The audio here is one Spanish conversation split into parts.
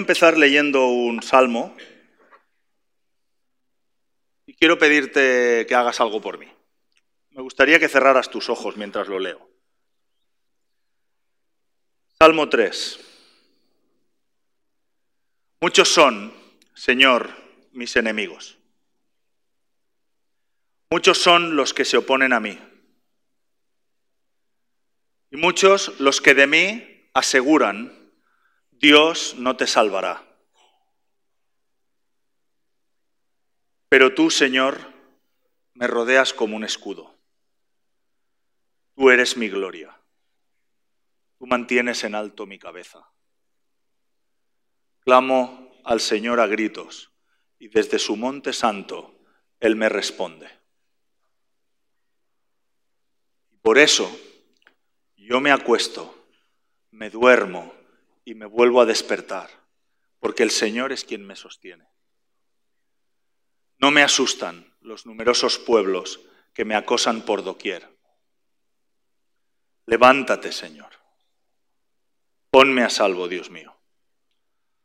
empezar leyendo un salmo y quiero pedirte que hagas algo por mí. Me gustaría que cerraras tus ojos mientras lo leo. Salmo 3. Muchos son, Señor, mis enemigos. Muchos son los que se oponen a mí. Y muchos los que de mí aseguran, Dios no te salvará. Pero tú, Señor, me rodeas como un escudo. Tú eres mi gloria. Tú mantienes en alto mi cabeza. Clamo al Señor a gritos y desde su monte santo Él me responde. Por eso yo me acuesto, me duermo y me vuelvo a despertar, porque el Señor es quien me sostiene. No me asustan los numerosos pueblos que me acosan por doquier. Levántate, Señor. Ponme a salvo, Dios mío.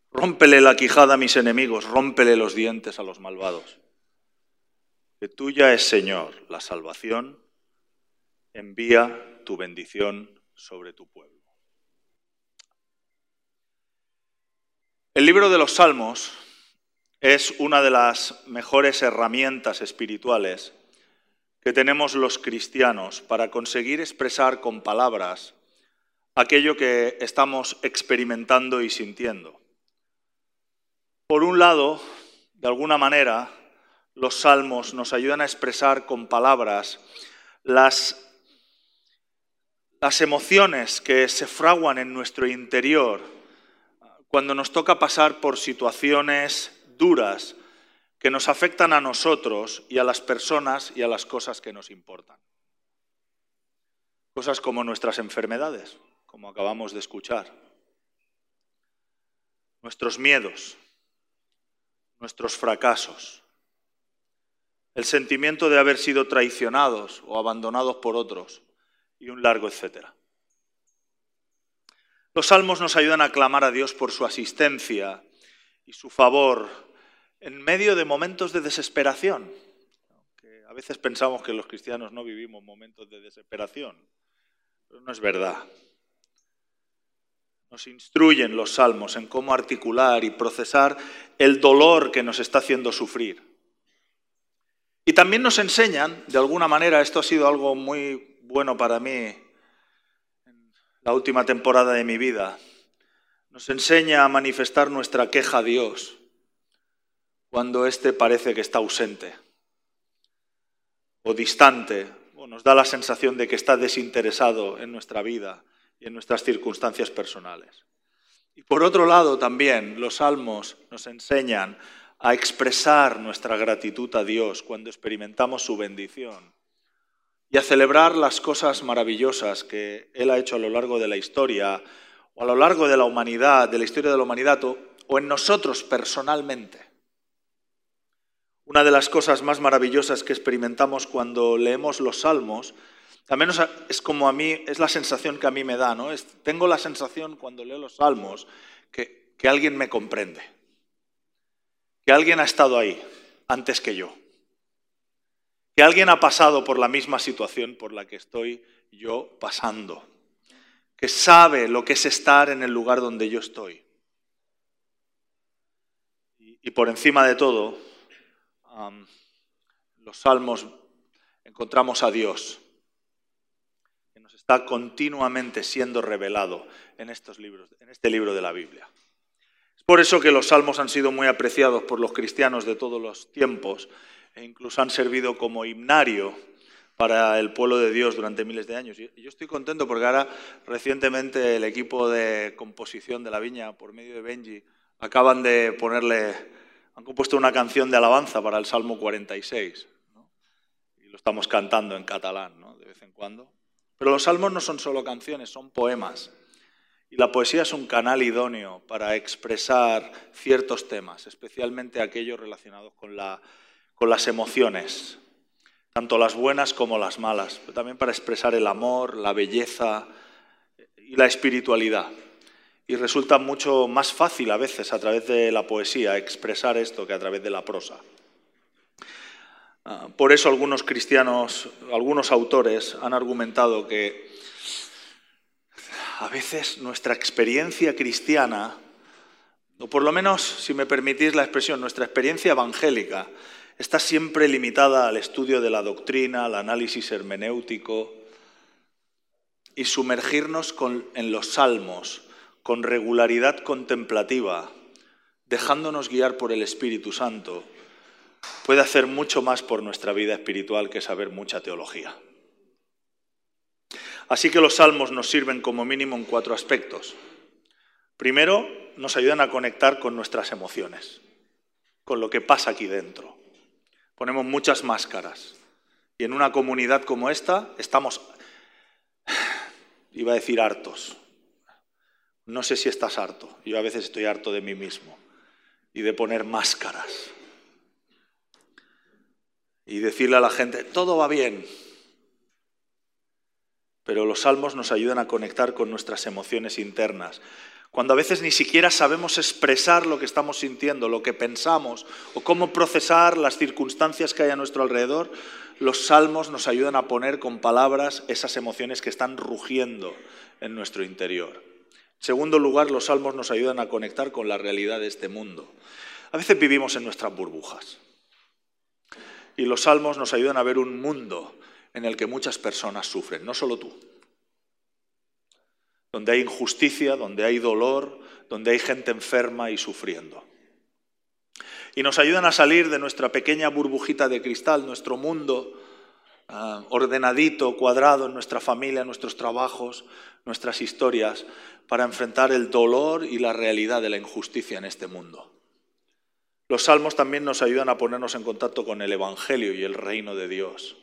Rómpele la quijada a mis enemigos, rómpele los dientes a los malvados. Que tuya es, Señor, la salvación envía tu bendición sobre tu pueblo. El libro de los Salmos es una de las mejores herramientas espirituales que tenemos los cristianos para conseguir expresar con palabras aquello que estamos experimentando y sintiendo. Por un lado, de alguna manera, los salmos nos ayudan a expresar con palabras las las emociones que se fraguan en nuestro interior cuando nos toca pasar por situaciones duras que nos afectan a nosotros y a las personas y a las cosas que nos importan. Cosas como nuestras enfermedades, como acabamos de escuchar, nuestros miedos, nuestros fracasos, el sentimiento de haber sido traicionados o abandonados por otros, y un largo etcétera. Los salmos nos ayudan a clamar a Dios por su asistencia y su favor en medio de momentos de desesperación. a veces pensamos que los cristianos no vivimos momentos de desesperación, pero no es verdad. Nos instruyen los salmos en cómo articular y procesar el dolor que nos está haciendo sufrir. Y también nos enseñan, de alguna manera, esto ha sido algo muy bueno para mí la última temporada de mi vida. Nos enseña a manifestar nuestra queja a Dios cuando éste parece que está ausente o distante, o nos da la sensación de que está desinteresado en nuestra vida y en nuestras circunstancias personales. Y por otro lado también los salmos nos enseñan a expresar nuestra gratitud a Dios cuando experimentamos su bendición y a celebrar las cosas maravillosas que Él ha hecho a lo largo de la historia o a lo largo de la humanidad, de la historia de la humanidad o, en nosotros personalmente. Una de las cosas más maravillosas que experimentamos cuando leemos los salmos, al menos es como a mí, es la sensación que a mí me da, ¿no? tengo la sensación cuando leo los salmos que, que alguien me comprende, que alguien ha estado ahí antes que yo que alguien ha pasado por la misma situación por la que estoy yo pasando, que sabe lo que es estar en el lugar donde yo estoy. Y, por encima de todo, los salmos encontramos a Dios, que nos está continuamente siendo revelado en, estos libros, en este libro de la Biblia. Es por eso que los salmos han sido muy apreciados por los cristianos de todos los tiempos e incluso han servido como himnario para el pueblo de Dios durante miles de años. Y yo estoy contento porque ahora recientemente el equipo de composición de la viña, por medio de Benji, acaban de ponerle, han compuesto una canción de alabanza para el Salmo 46. Y lo estamos cantando en catalán ¿no? de vez en cuando. Pero los salmos no son solo canciones, son poemas. Y la poesía es un canal idóneo para expresar ciertos temas, especialmente aquellos relacionados con la con las emociones, tanto las buenas como las malas, también para expresar el amor, la belleza y la espiritualidad. y resulta mucho más fácil a veces a través de la poesía expresar esto que a través de la prosa. Ah, por eso algunos cristianos, algunos autores han argumentado que a veces nuestra experiencia cristiana, o por lo menos, si me permitís la expresión, nuestra experiencia evangélica, está siempre limitada al estudio de la doctrina, al análisis hermenéutico y sumergirnos en los salmos con regularidad contemplativa, dejándonos guiar por el Espíritu Santo, puede hacer mucho más por nuestra vida espiritual que saber mucha teología. Así que los salmos nos sirven como mínimo en cuatro aspectos. Primero, nos ayudan a conectar con nuestras emociones, con lo que pasa aquí dentro. Ponemos muchas máscaras y en una comunidad como esta estamos, iba a decir hartos, no sé si estás harto. Yo a veces estoy harto de mí mismo y de poner máscaras. Y decirle a la gente, todo va bien. Pero los salmos nos ayudan a conectar con nuestras emociones internas. Cuando a veces ni siquiera sabemos expresar lo que estamos sintiendo, lo que pensamos o cómo procesar las circunstancias que hay a nuestro alrededor, los salmos nos ayudan a poner con palabras esas emociones que están rugiendo en nuestro interior. En segundo lugar, los salmos nos ayudan a conectar con la realidad de este mundo. A veces vivimos en nuestras burbujas. Y los salmos nos ayudan a ver un mundo en el que muchas personas sufren, no solo tú. Donde hay injusticia, donde hay dolor, donde hay gente enferma y sufriendo. Y nos ayudan a salir de nuestra pequeña burbujita de cristal, nuestro mundo ah, ordenadito, cuadrado en nuestra familia, nuestros trabajos, nuestras historias, para enfrentar el dolor y la realidad de la injusticia en este mundo. Los salmos también nos ayudan a ponernos en contacto con el Evangelio y el reino de Dios.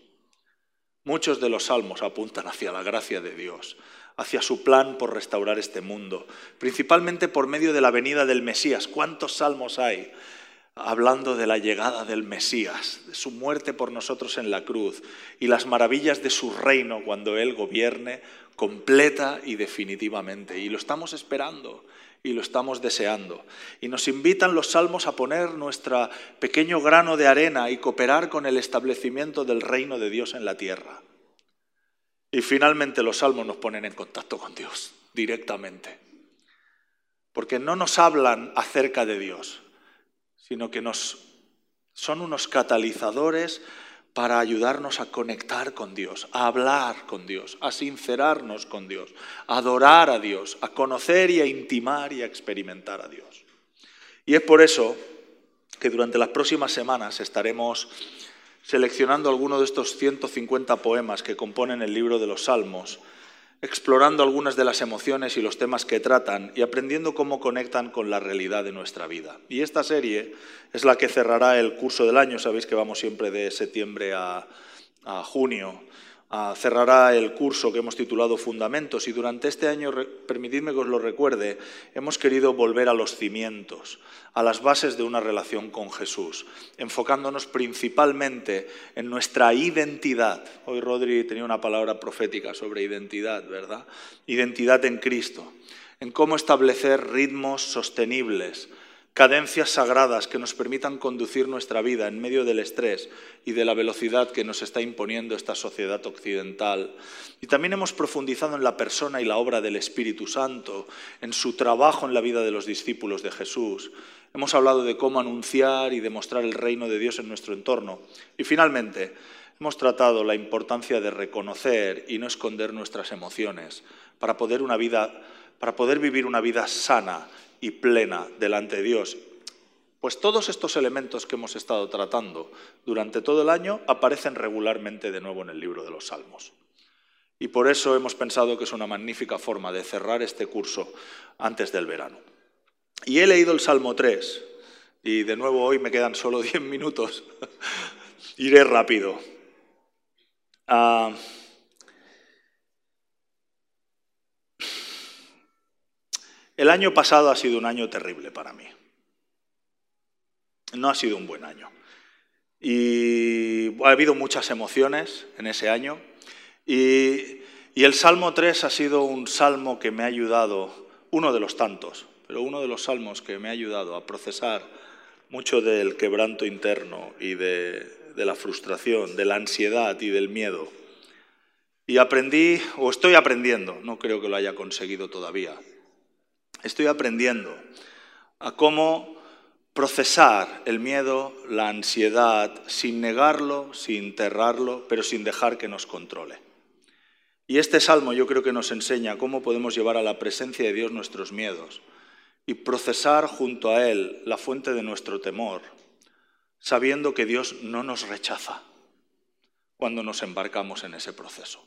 Muchos de los salmos apuntan hacia la gracia de Dios, hacia su plan por restaurar este mundo, principalmente por medio de la venida del Mesías. ¿Cuántos salmos hay hablando de la llegada del Mesías, de su muerte por nosotros en la cruz y las maravillas de su reino cuando Él gobierne completa y definitivamente. Y lo estamos esperando y lo estamos deseando. Y nos invitan los salmos a poner nuestro pequeño grano de arena y cooperar con el establecimiento del reino de Dios en la tierra. Y finalmente los salmos nos ponen en contacto con Dios directamente. Porque no nos hablan acerca de Dios, sino que nos, son unos catalizadores para ayudarnos a conectar con Dios, a hablar con Dios, a sincerarnos con Dios, a adorar a Dios, a conocer y a intimar y a experimentar a Dios. Y es por eso que durante las próximas semanas estaremos seleccionando algunos de estos 150 poemas que componen el libro de los Salmos explorando algunas de las emociones y los temas que tratan y aprendiendo cómo conectan con la realidad de nuestra vida. Y esta serie es la que cerrará el curso del año, sabéis que vamos siempre de septiembre a, a junio cerrará el curso que hemos titulado Fundamentos y durante este año, permitidme que os lo recuerde, hemos querido volver a los cimientos, a las bases de una relación con Jesús, enfocándonos principalmente en nuestra identidad. Hoy Rodri tenía una palabra profética sobre identidad, ¿verdad? Identidad en Cristo, en cómo establecer ritmos sostenibles, cadencias sagradas que nos permitan conducir nuestra vida en medio del estrés y de la velocidad que nos está imponiendo esta sociedad occidental. Y también hemos profundizado en la persona y la obra del Espíritu Santo, en su trabajo en la vida de los discípulos de Jesús. Hemos hablado de cómo anunciar y demostrar el reino de Dios en nuestro entorno. Y finalmente, hemos tratado la importancia de reconocer y no esconder nuestras emociones para poder, una vida, para poder vivir una vida sana y plena delante de Dios. Pues todos estos elementos que hemos estado tratando durante todo el año aparecen regularmente de nuevo en el libro de los Salmos. Y por eso hemos pensado que es una magnífica forma de cerrar este curso antes del verano. Y he leído el Salmo 3, y de nuevo hoy me quedan solo 10 minutos. Iré rápido. Ah, El año pasado ha sido un año terrible para mí. No ha sido un buen año. Y ha habido muchas emociones en ese año. Y, el Salmo 3 ha sido un salmo que me ha ayudado uno de los tantos, pero uno de los salmos que me ha ayudado a procesar mucho del quebranto interno y de la frustración, de la ansiedad y del miedo. Y aprendí, o estoy aprendiendo, no creo que lo haya conseguido todavía, estoy aprendiendo a cómo procesar el miedo, la ansiedad, sin negarlo, sin enterrarlo, pero sin dejar que nos controle. Y este salmo yo creo que nos enseña cómo podemos llevar a la presencia de Dios nuestros miedos y procesar junto a Él la fuente de nuestro temor, sabiendo que Dios no nos rechaza cuando nos embarcamos en ese proceso.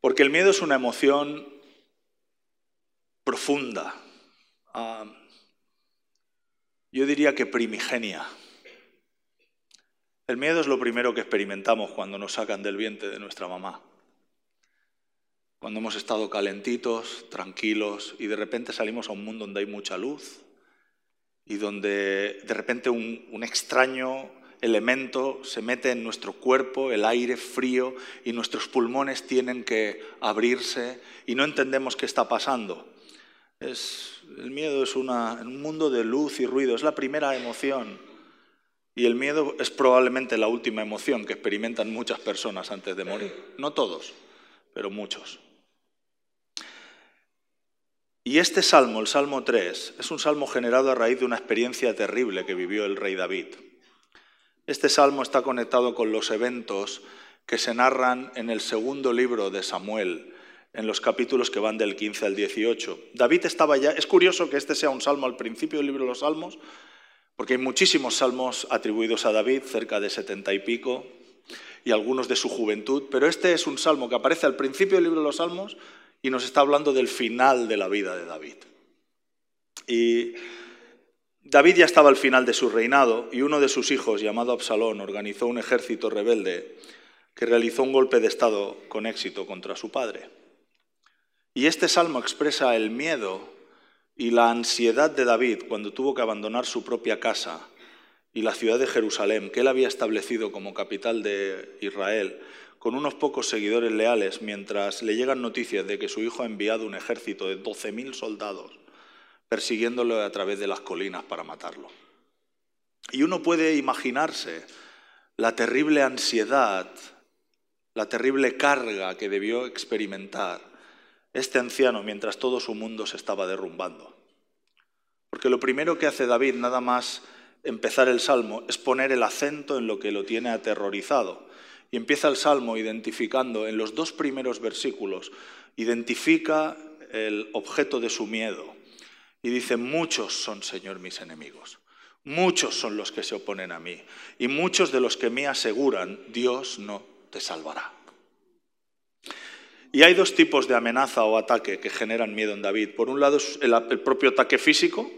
Porque el miedo es una emoción profunda, ah, yo diría que primigenia. El miedo es lo primero que experimentamos cuando nos sacan del vientre de nuestra mamá. Cuando hemos estado calentitos, tranquilos, y de repente salimos a un mundo donde hay mucha luz y donde de repente un extraño elemento se mete en nuestro cuerpo, el aire frío, y nuestros pulmones tienen que abrirse y no entendemos qué está pasando. Es, el miedo es un mundo de luz y ruido, es la primera emoción. Y el miedo es probablemente la última emoción que experimentan muchas personas antes de morir. No todos, pero muchos. Y este salmo, el Salmo 3, es un salmo generado a raíz de una experiencia terrible que vivió el rey David. Este salmo está conectado con los eventos que se narran en el segundo libro de Samuel, en los capítulos que van del 15 al 18. David estaba ya, es curioso que este sea un salmo al principio del libro de los salmos, porque hay muchísimos salmos atribuidos a David, cerca de setenta y pico, y algunos de su juventud, pero este es un salmo que aparece al principio del libro de los salmos y nos está hablando del final de la vida de David. Y David ya estaba al final de su reinado y uno de sus hijos, llamado Absalón, organizó un ejército rebelde que realizó un golpe de Estado con éxito contra su padre. Y este salmo expresa el miedo y la ansiedad de David cuando tuvo que abandonar su propia casa y la ciudad de Jerusalén, que él había establecido como capital de Israel, con unos pocos seguidores leales, mientras le llegan noticias de que su hijo ha enviado un ejército de 12.000 soldados persiguiéndolo a través de las colinas para matarlo. Y uno puede imaginarse la terrible ansiedad, la terrible carga que debió experimentar este anciano mientras todo su mundo se estaba derrumbando. Porque lo primero que hace David, nada más empezar el salmo, es poner el acento en lo que lo tiene aterrorizado. Y empieza el salmo identificando en los dos primeros versículos, identifica el objeto de su miedo. Y dice, muchos son, Señor, mis enemigos. Muchos son los que se oponen a mí. Y muchos de los que me aseguran, Dios no te salvará. Y hay dos tipos de amenaza o ataque que generan miedo en David. Por un lado es el, propio ataque físico.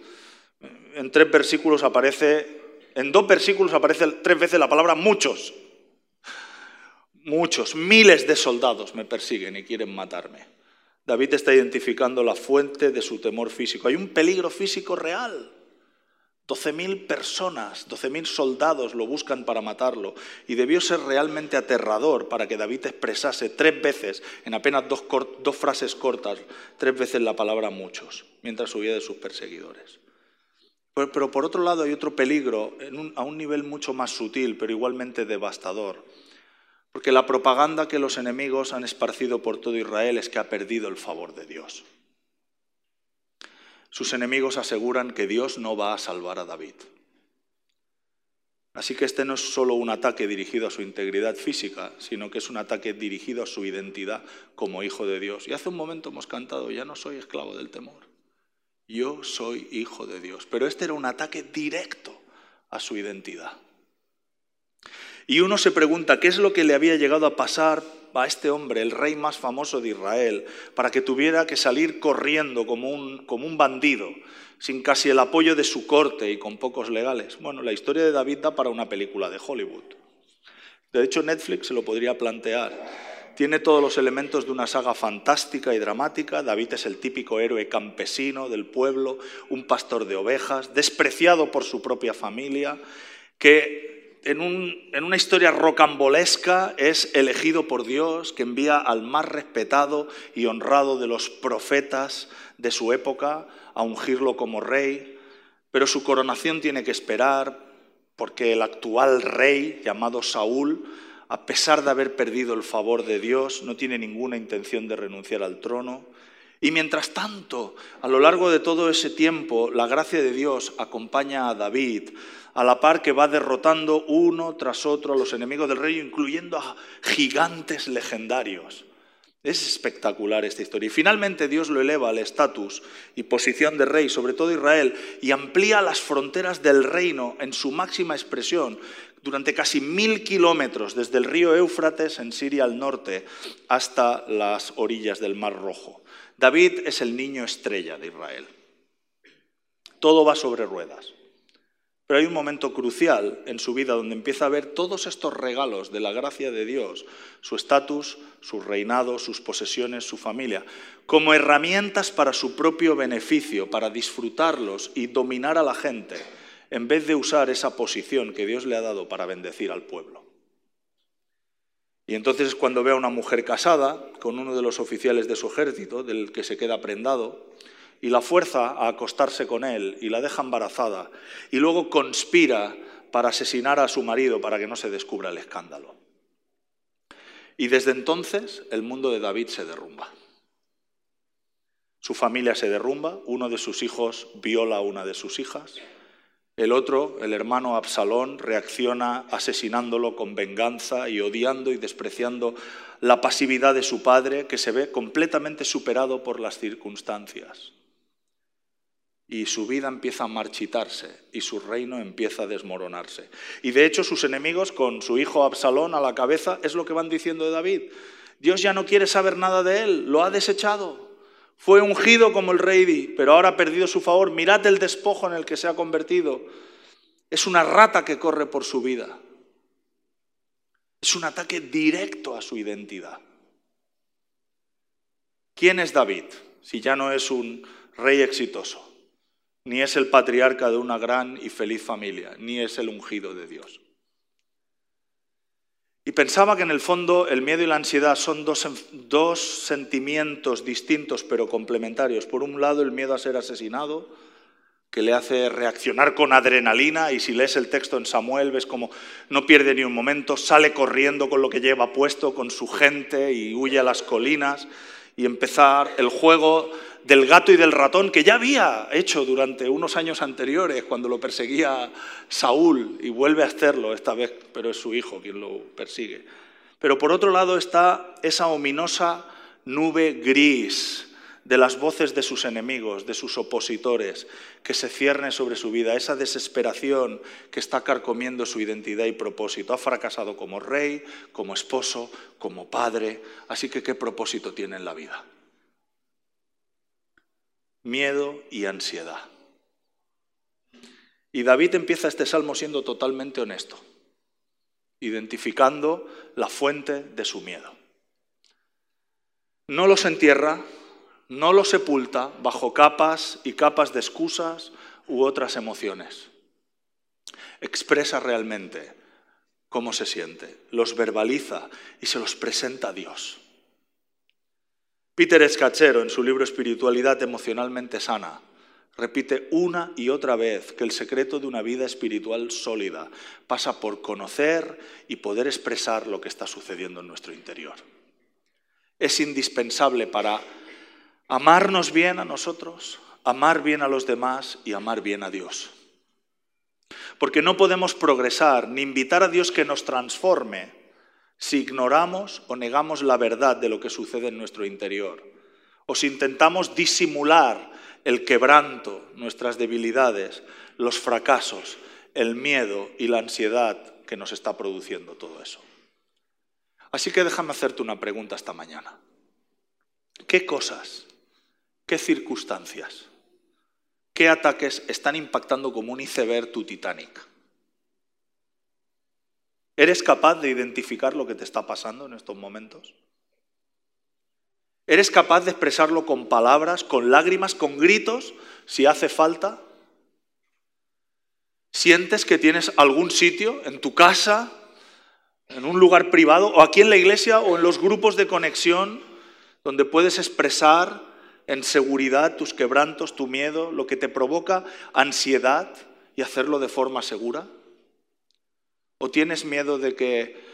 En tres versículos aparece, en dos versículos aparece tres veces la palabra muchos. Muchos, miles de soldados me persiguen y quieren matarme. David está identificando la fuente de su temor físico. Hay un peligro físico real. 12.000 personas, 12.000 soldados lo buscan para matarlo. Y debió ser realmente aterrador para que David expresase tres veces, en apenas dos, frases cortas, tres veces la palabra muchos, mientras huía de sus perseguidores. Pero, por otro lado hay otro peligro a un nivel mucho más sutil, pero igualmente devastador. Porque la propaganda que los enemigos han esparcido por todo Israel es que ha perdido el favor de Dios. Sus enemigos aseguran que Dios no va a salvar a David. Así que este no es solo un ataque dirigido a su integridad física, sino que es un ataque dirigido a su identidad como hijo de Dios. Y hace un momento hemos cantado, ya no soy esclavo del temor, yo soy hijo de Dios. Pero este era un ataque directo a su identidad. Y uno se pregunta, ¿qué es lo que le había llegado a pasar a este hombre, el rey más famoso de Israel, para que tuviera que salir corriendo como un, como un bandido, sin casi el apoyo de su corte y con pocos legales. Bueno, la historia de David da para una película de Hollywood. De hecho, Netflix se lo podría plantear. Tiene todos los elementos de una saga fantástica y dramática. David es el típico héroe campesino del pueblo, un pastor de ovejas, despreciado por su propia familia, que en, una historia rocambolesca es elegido por Dios, que envía al más respetado y honrado de los profetas de su época a ungirlo como rey, pero su coronación tiene que esperar porque el actual rey, llamado Saúl, a pesar de haber perdido el favor de Dios, no tiene ninguna intención de renunciar al trono. Y mientras tanto, a lo largo de todo ese tiempo, la gracia de Dios acompaña a David, a la par que va derrotando uno tras otro a los enemigos del rey, incluyendo a gigantes legendarios. Es espectacular esta historia. Y finalmente Dios lo eleva al estatus y posición de rey, sobre todo Israel, y amplía las fronteras del reino en su máxima expresión durante casi mil kilómetros, desde el río Éufrates en Siria al norte hasta las orillas del Mar Rojo. David es el niño estrella de Israel. Todo va sobre ruedas. Pero hay un momento crucial en su vida donde empieza a ver todos estos regalos de la gracia de Dios, su estatus, su reinado, sus posesiones, su familia, como herramientas para su propio beneficio, para disfrutarlos y dominar a la gente, en vez de usar esa posición que Dios le ha dado para bendecir al pueblo. Y entonces es cuando ve a una mujer casada con uno de los oficiales de su ejército, del que se queda prendado, y la fuerza a acostarse con él y la deja embarazada y luego conspira para asesinar a su marido para que no se descubra el escándalo. Y desde entonces el mundo de David se derrumba. Su familia se derrumba, uno de sus hijos viola a una de sus hijas, el otro, el hermano Absalón, reacciona asesinándolo con venganza y odiando y despreciando la pasividad de su padre, que se ve completamente superado por las circunstancias y su vida empieza a marchitarse y su reino empieza a desmoronarse. Y de hecho sus enemigos, con su hijo Absalón a la cabeza, es lo que van diciendo de David. Dios ya no quiere saber nada de él, lo ha desechado. Fue ungido como el rey, pero ahora ha perdido su favor. Mirad el despojo en el que se ha convertido. Es una rata que corre por su vida. Es un ataque directo a su identidad. ¿Quién es David si ya no es un rey exitoso? ni es el patriarca de una gran y feliz familia, ni es el ungido de Dios. Y pensaba que en el fondo el miedo y la ansiedad son dos, dos, sentimientos distintos pero complementarios. Por un lado, el miedo a ser asesinado, que le hace reaccionar con adrenalina, y si lees el texto en Samuel ves como no pierde ni un momento, sale corriendo con lo que lleva puesto, con su gente, y huye a las colinas, y empezar el juego del gato y del ratón que ya había hecho durante unos años anteriores cuando lo perseguía Saúl y vuelve a hacerlo esta vez, pero es su hijo quien lo persigue. Pero por otro lado está esa ominosa nube gris de las voces de sus enemigos, de sus opositores, que se cierne sobre su vida, esa desesperación que está carcomiendo su identidad y propósito. Ha fracasado como rey, como esposo, como padre, así que ¿qué propósito tiene en la vida? miedo y ansiedad. Y David empieza este salmo siendo totalmente honesto, identificando la fuente de su miedo. No los entierra, no los sepulta bajo capas y capas de excusas u otras emociones. Expresa realmente cómo se siente, los verbaliza y se los presenta a Dios. Peter Escachero, en su libro Espiritualidad emocionalmente sana, repite una y otra vez que el secreto de una vida espiritual sólida pasa por conocer y poder expresar lo que está sucediendo en nuestro interior. Es indispensable para amarnos bien a nosotros, amar bien a los demás y amar bien a Dios. Porque no podemos progresar ni invitar a Dios que nos transforme si ignoramos o negamos la verdad de lo que sucede en nuestro interior, o si intentamos disimular el quebranto, nuestras debilidades, los fracasos, el miedo y la ansiedad que nos está produciendo todo eso. Así que déjame hacerte una pregunta esta mañana. ¿Qué cosas, qué circunstancias, qué ataques están impactando como un iceberg tu Titanic? ¿Eres capaz de identificar lo que te está pasando en estos momentos? ¿Eres capaz de expresarlo con palabras, con lágrimas, con gritos, si hace falta? ¿Sientes que tienes algún sitio en tu casa, en un lugar privado, o aquí en la iglesia, o en los grupos de conexión, donde puedes expresar en seguridad tus quebrantos, tu miedo, lo que te provoca ansiedad y hacerlo de forma segura? ¿O tienes miedo de que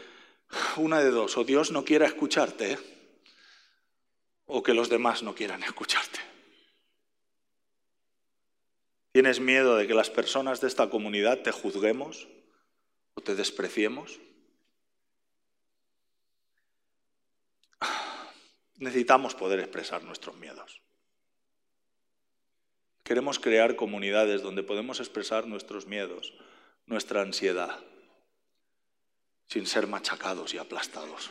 una de dos, o Dios no quiera escucharte, o que los demás no quieran escucharte? ¿Tienes miedo de que las personas de esta comunidad te juzguemos o te despreciemos? Necesitamos poder expresar nuestros miedos. Queremos crear comunidades donde podemos expresar nuestros miedos, nuestra ansiedad, sin ser machacados y aplastados.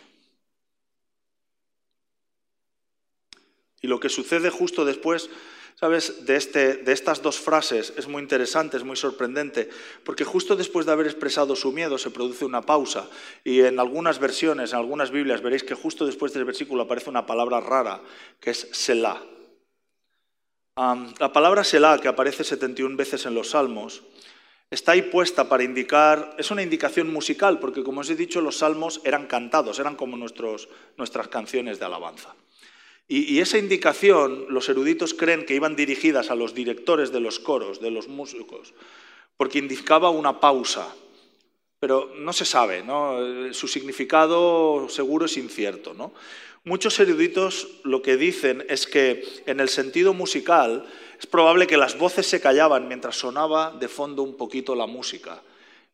Y lo que sucede justo después ¿Sabes? De, este, de estas dos frases es muy interesante, es muy sorprendente, porque justo después de haber expresado su miedo se produce una pausa y en algunas versiones, en algunas Biblias veréis que justo después del versículo aparece una palabra rara, que es Selah. La palabra Selah, que aparece 71 veces en los Salmos, está ahí puesta para indicar, es una indicación musical, porque como os he dicho, los salmos eran cantados, eran como nuestros, nuestras canciones de alabanza. Y, esa indicación, los eruditos creen que iban dirigidas a los directores de los coros, de los músicos, porque indicaba una pausa. Pero no se sabe, ¿no? su significado seguro es incierto. ¿no? Muchos eruditos lo que dicen es que en el sentido musical es probable que las voces se callaban mientras sonaba de fondo un poquito la música,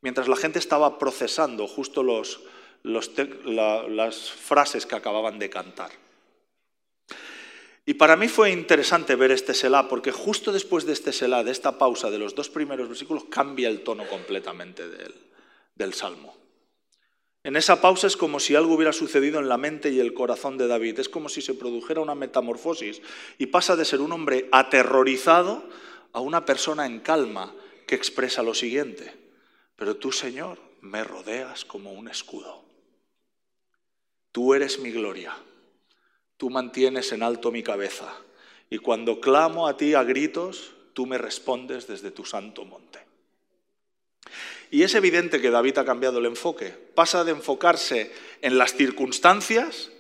mientras la gente estaba procesando justo los, las frases que acababan de cantar. Y para mí fue interesante ver este Selah, porque justo después de este Selah, de esta pausa de los dos primeros versículos, cambia el tono completamente del, del Salmo. En esa pausa es como si algo hubiera sucedido en la mente y el corazón de David. Es como si se produjera una metamorfosis y pasa de ser un hombre aterrorizado a una persona en calma que expresa lo siguiente. Pero tú, Señor, me rodeas como un escudo. Tú eres mi gloria tú mantienes en alto mi cabeza, y cuando clamo a ti a gritos, tú me respondes desde tu santo monte. Y es evidente que David ha cambiado el enfoque, pasa de enfocarse en las circunstancias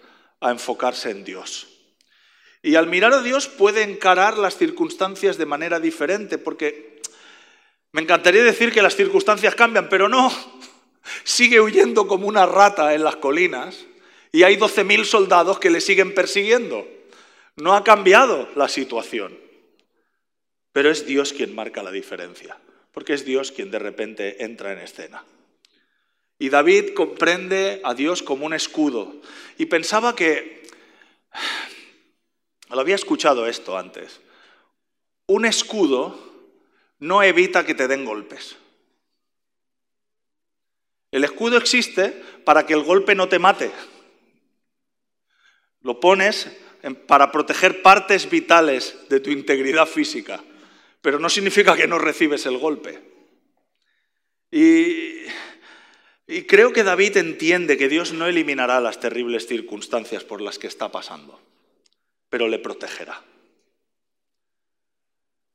a enfocarse en Dios. Y al mirar a Dios puede encarar las circunstancias de manera diferente, porque me encantaría decir que las circunstancias cambian, pero no, sigue huyendo como una rata en las colinas y hay 12.000 soldados que le siguen persiguiendo. No ha cambiado la situación. Pero es Dios quien marca la diferencia, porque es Dios quien de repente entra en escena. Y David comprende a Dios como un escudo. Y pensaba que, lo había escuchado esto antes, un escudo no evita que te den golpes. El escudo existe para que el golpe no te mate. Lo pones para proteger partes vitales de tu integridad física, pero no significa que no recibes el golpe. Y, creo que David entiende que Dios no eliminará las terribles circunstancias por las que está pasando, pero le protegerá.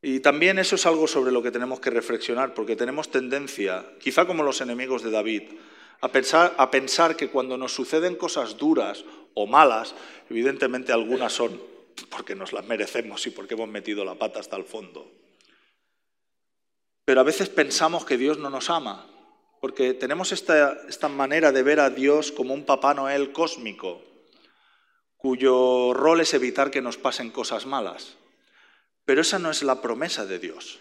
Y también eso es algo sobre lo que tenemos que reflexionar, porque tenemos tendencia, quizá como los enemigos de David, a pensar que cuando nos suceden cosas duras o malas, evidentemente algunas son porque nos las merecemos y porque hemos metido la pata hasta el fondo. Pero a veces pensamos que Dios no nos ama, porque tenemos esta, esta manera de ver a Dios como un Papá Noel cósmico, cuyo rol es evitar que nos pasen cosas malas. Pero esa no es la promesa de Dios.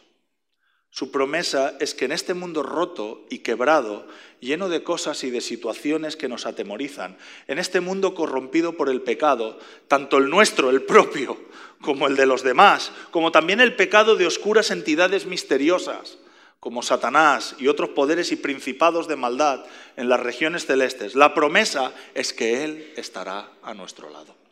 Su promesa es que en este mundo roto y quebrado, lleno de cosas y de situaciones que nos atemorizan, en este mundo corrompido por el pecado, tanto el nuestro, el propio, como el de los demás, como también el pecado de oscuras entidades misteriosas, como Satanás y otros poderes y principados de maldad en las regiones celestes, la promesa es que Él estará a nuestro lado.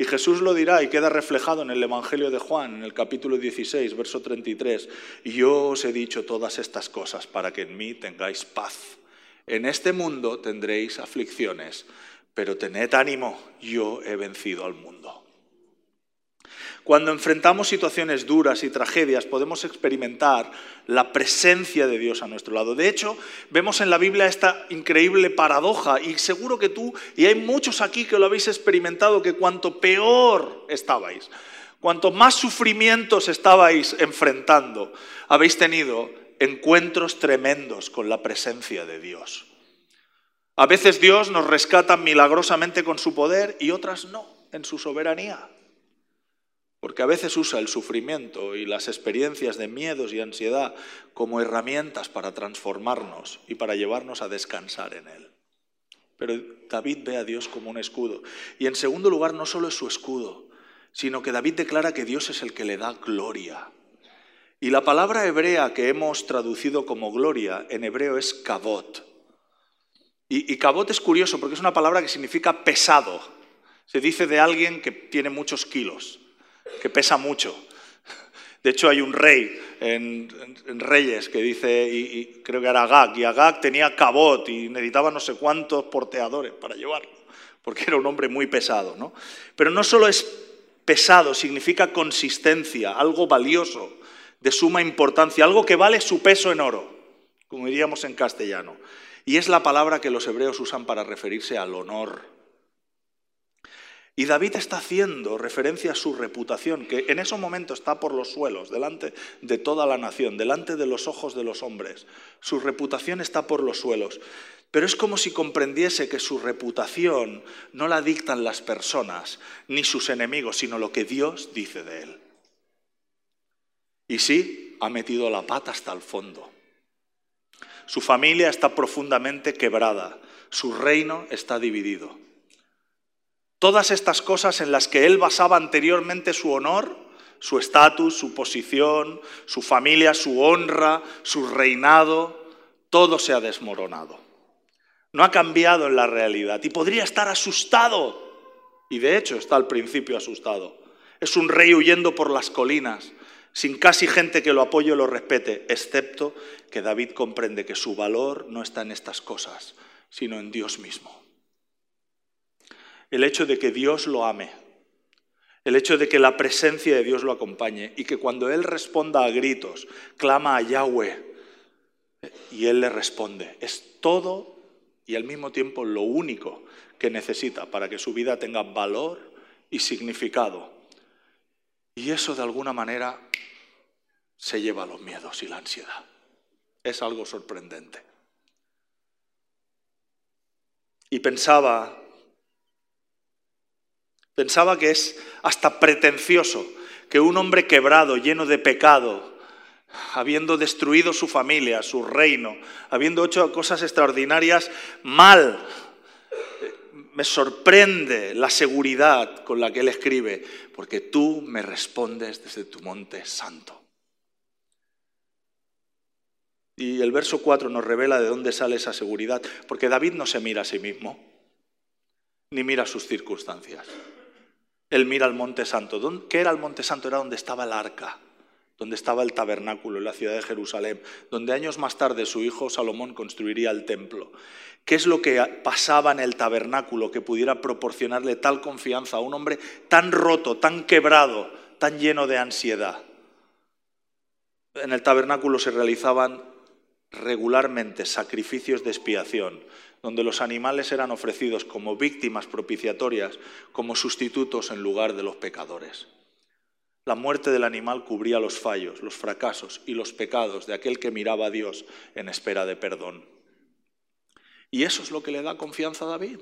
Y Jesús lo dirá y queda reflejado en el Evangelio de Juan, en el capítulo 16, verso 33. Yo os he dicho todas estas cosas para que en mí tengáis paz. En este mundo tendréis aflicciones, pero tened ánimo, yo he vencido al mundo. Cuando enfrentamos situaciones duras y tragedias, podemos experimentar la presencia de Dios a nuestro lado. De hecho, vemos en la Biblia esta increíble paradoja, y seguro que tú, y hay muchos aquí que lo habéis experimentado, que cuanto peor estabais, cuanto más sufrimientos estabais enfrentando, habéis tenido encuentros tremendos con la presencia de Dios. A veces Dios nos rescata milagrosamente con su poder y otras no, en su soberanía porque a veces usa el sufrimiento y las experiencias de miedos y ansiedad como herramientas para transformarnos y para llevarnos a descansar en Él. Pero David ve a Dios como un escudo. Y en segundo lugar, no solo es su escudo, sino que David declara que Dios es el que le da gloria. Y la palabra hebrea que hemos traducido como gloria en hebreo es kabot. Y, y kabot es curioso porque es una palabra que significa pesado. Se dice de alguien que tiene muchos kilos que pesa mucho. De hecho, hay un rey en, Reyes que dice, y, creo que era Agag, y Agag tenía cabot y necesitaba no sé cuántos porteadores para llevarlo, porque era un hombre muy pesado. ¿no? Pero no solo es pesado, significa consistencia, algo valioso, de suma importancia, algo que vale su peso en oro, como diríamos en castellano. Y es la palabra que los hebreos usan para referirse al honor y David está haciendo referencia a su reputación, que en ese momento está por los suelos, delante de toda la nación, delante de los ojos de los hombres. Su reputación está por los suelos. Pero es como si comprendiese que su reputación no la dictan las personas ni sus enemigos, sino lo que Dios dice de él. Y sí, ha metido la pata hasta el fondo. Su familia está profundamente quebrada, su reino está dividido. Todas estas cosas en las que él basaba anteriormente su honor, su estatus, su posición, su familia, su honra, su reinado, todo se ha desmoronado. No ha cambiado en la realidad y podría estar asustado. Y de hecho está al principio asustado. Es un rey huyendo por las colinas, sin casi gente que lo apoye o lo respete, excepto que David comprende que su valor no está en estas cosas, sino en Dios mismo el hecho de que Dios lo ame, el hecho de que la presencia de Dios lo acompañe y que cuando Él responda a gritos, clama a Yahweh y Él le responde. Es todo y al mismo tiempo lo único que necesita para que su vida tenga valor y significado. Y eso de alguna manera se lleva a los miedos y la ansiedad. Es algo sorprendente. Y pensaba Pensaba que es hasta pretencioso que un hombre quebrado, lleno de pecado, habiendo destruido su familia, su reino, habiendo hecho cosas extraordinarias mal, me sorprende la seguridad con la que él escribe, porque tú me respondes desde tu monte santo. Y el verso 4 nos revela de dónde sale esa seguridad, porque David no se mira a sí mismo, ni mira sus circunstancias. Él mira al Monte Santo. ¿Qué era el Monte Santo? Era donde estaba el arca, donde estaba el tabernáculo en la ciudad de Jerusalén, donde años más tarde su hijo Salomón construiría el templo. ¿Qué es lo que pasaba en el tabernáculo que pudiera proporcionarle tal confianza a un hombre tan roto, tan quebrado, tan lleno de ansiedad? En el tabernáculo se realizaban regularmente sacrificios de expiación, donde los animales eran ofrecidos como víctimas propiciatorias, como sustitutos en lugar de los pecadores. La muerte del animal cubría los fallos, los fracasos y los pecados de aquel que miraba a Dios en espera de perdón. Y eso es lo que le da confianza a David.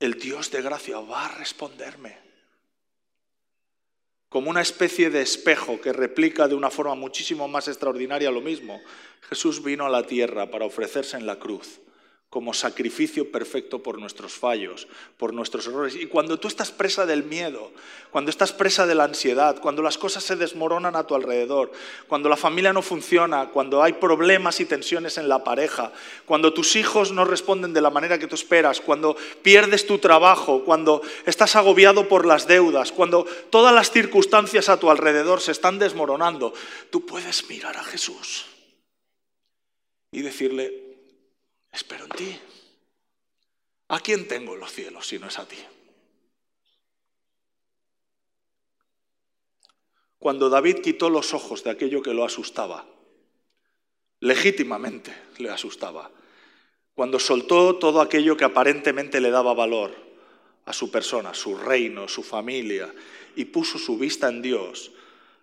El Dios de gracia va a responderme como una especie de espejo que replica de una forma muchísimo más extraordinaria lo mismo. Jesús vino a la tierra para ofrecerse en la cruz como sacrificio perfecto por nuestros fallos, por nuestros errores. Y cuando tú estás presa del miedo, cuando estás presa de la ansiedad, cuando las cosas se desmoronan a tu alrededor, cuando la familia no funciona, cuando hay problemas y tensiones en la pareja, cuando tus hijos no responden de la manera que tú esperas, cuando pierdes tu trabajo, cuando estás agobiado por las deudas, cuando todas las circunstancias a tu alrededor se están desmoronando, tú puedes mirar a Jesús y decirle, espero en ti. ¿A quién tengo en los cielos si no es a ti? cuando David quitó los ojos de aquello que lo asustaba. Legítimamente le asustaba. Cuando soltó todo aquello que aparentemente le daba valor a su persona, su reino, su familia, y puso su vista en Dios,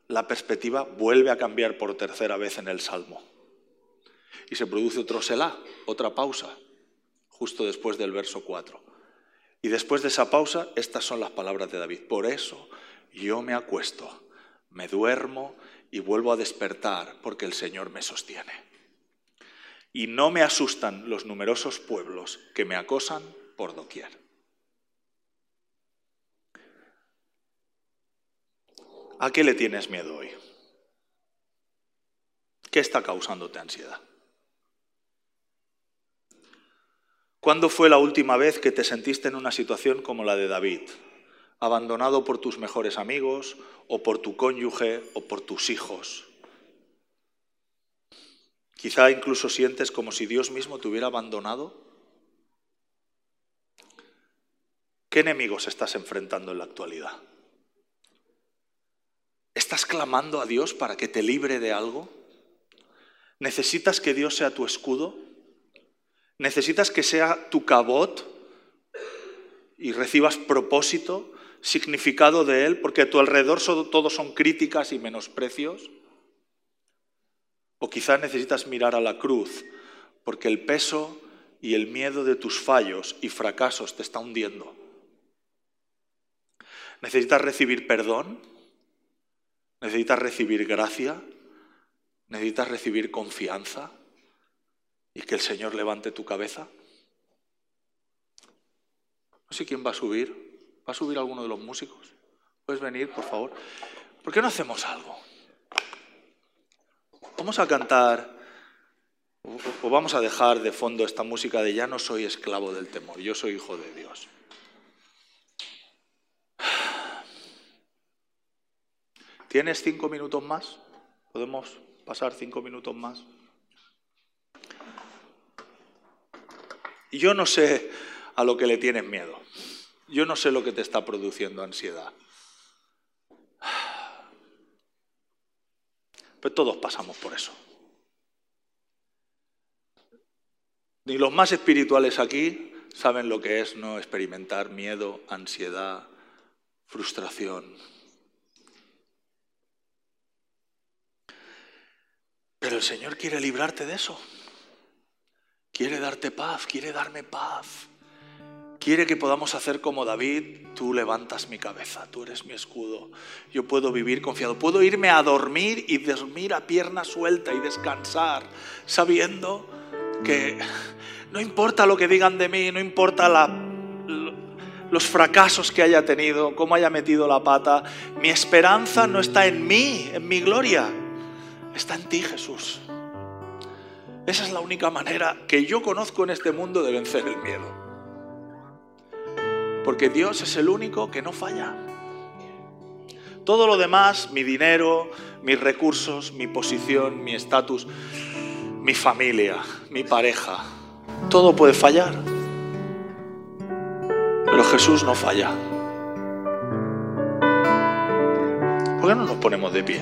la perspectiva vuelve a cambiar por tercera vez en el Salmo. Y se produce otro Selah, otra pausa, justo después del verso 4. Y después de esa pausa, estas son las palabras de David. Por eso yo me acuesto, me duermo y vuelvo a despertar porque el Señor me sostiene. Y no me asustan los numerosos pueblos que me acosan por doquier. ¿A qué le tienes miedo hoy? ¿Qué está causándote ansiedad? ¿Cuándo fue la última vez que te sentiste en una situación como la de David? Abandonado por tus mejores amigos, o por tu cónyuge, o por tus hijos. Quizá incluso sientes como si Dios mismo te hubiera abandonado. ¿Qué enemigos estás enfrentando en la actualidad? ¿Estás clamando a Dios para que te libre de algo? ¿Necesitas que Dios sea tu escudo? ¿Necesitas que sea tu cabot y recibas propósito, significado de Él, porque a tu alrededor todo son críticas y menosprecios? ¿O quizás necesitas mirar a la cruz, porque el peso y el miedo de tus fallos y fracasos te está hundiendo? ¿Necesitas recibir perdón? ¿Necesitas recibir gracia? ¿Necesitas recibir confianza? ¿Y que el Señor levante tu cabeza? No sé quién va a subir. ¿Va a subir alguno de los músicos? ¿Puedes venir, por favor? ¿Por qué no hacemos algo? Vamos a cantar o vamos a dejar de fondo esta música de ya no soy esclavo del temor, yo soy hijo de Dios. ¿Tienes cinco minutos más? ¿Podemos pasar cinco minutos más? Yo no sé a lo que le tienes miedo. Yo no sé lo que te está produciendo ansiedad. Pero todos pasamos por eso. Ni los más espirituales aquí saben lo que es no experimentar miedo, ansiedad, frustración. Pero el Señor quiere librarte de eso. Quiere darte paz, quiere darme paz. Quiere que podamos hacer como David, tú levantas mi cabeza, tú eres mi escudo. Yo puedo vivir confiado, puedo irme a dormir y dormir a pierna suelta y descansar, sabiendo que no importa lo que digan de mí, no importa los fracasos que haya tenido, cómo haya metido la pata, mi esperanza no está en mí, en mi gloria, está en ti, Jesús. Esa es la única manera que yo conozco en este mundo de vencer el miedo. Porque Dios es el único que no falla. Todo lo demás, mi dinero, mis recursos, mi posición, mi estatus, mi familia, mi pareja, todo puede fallar. Pero Jesús no falla. ¿Por qué no nos ponemos de pie?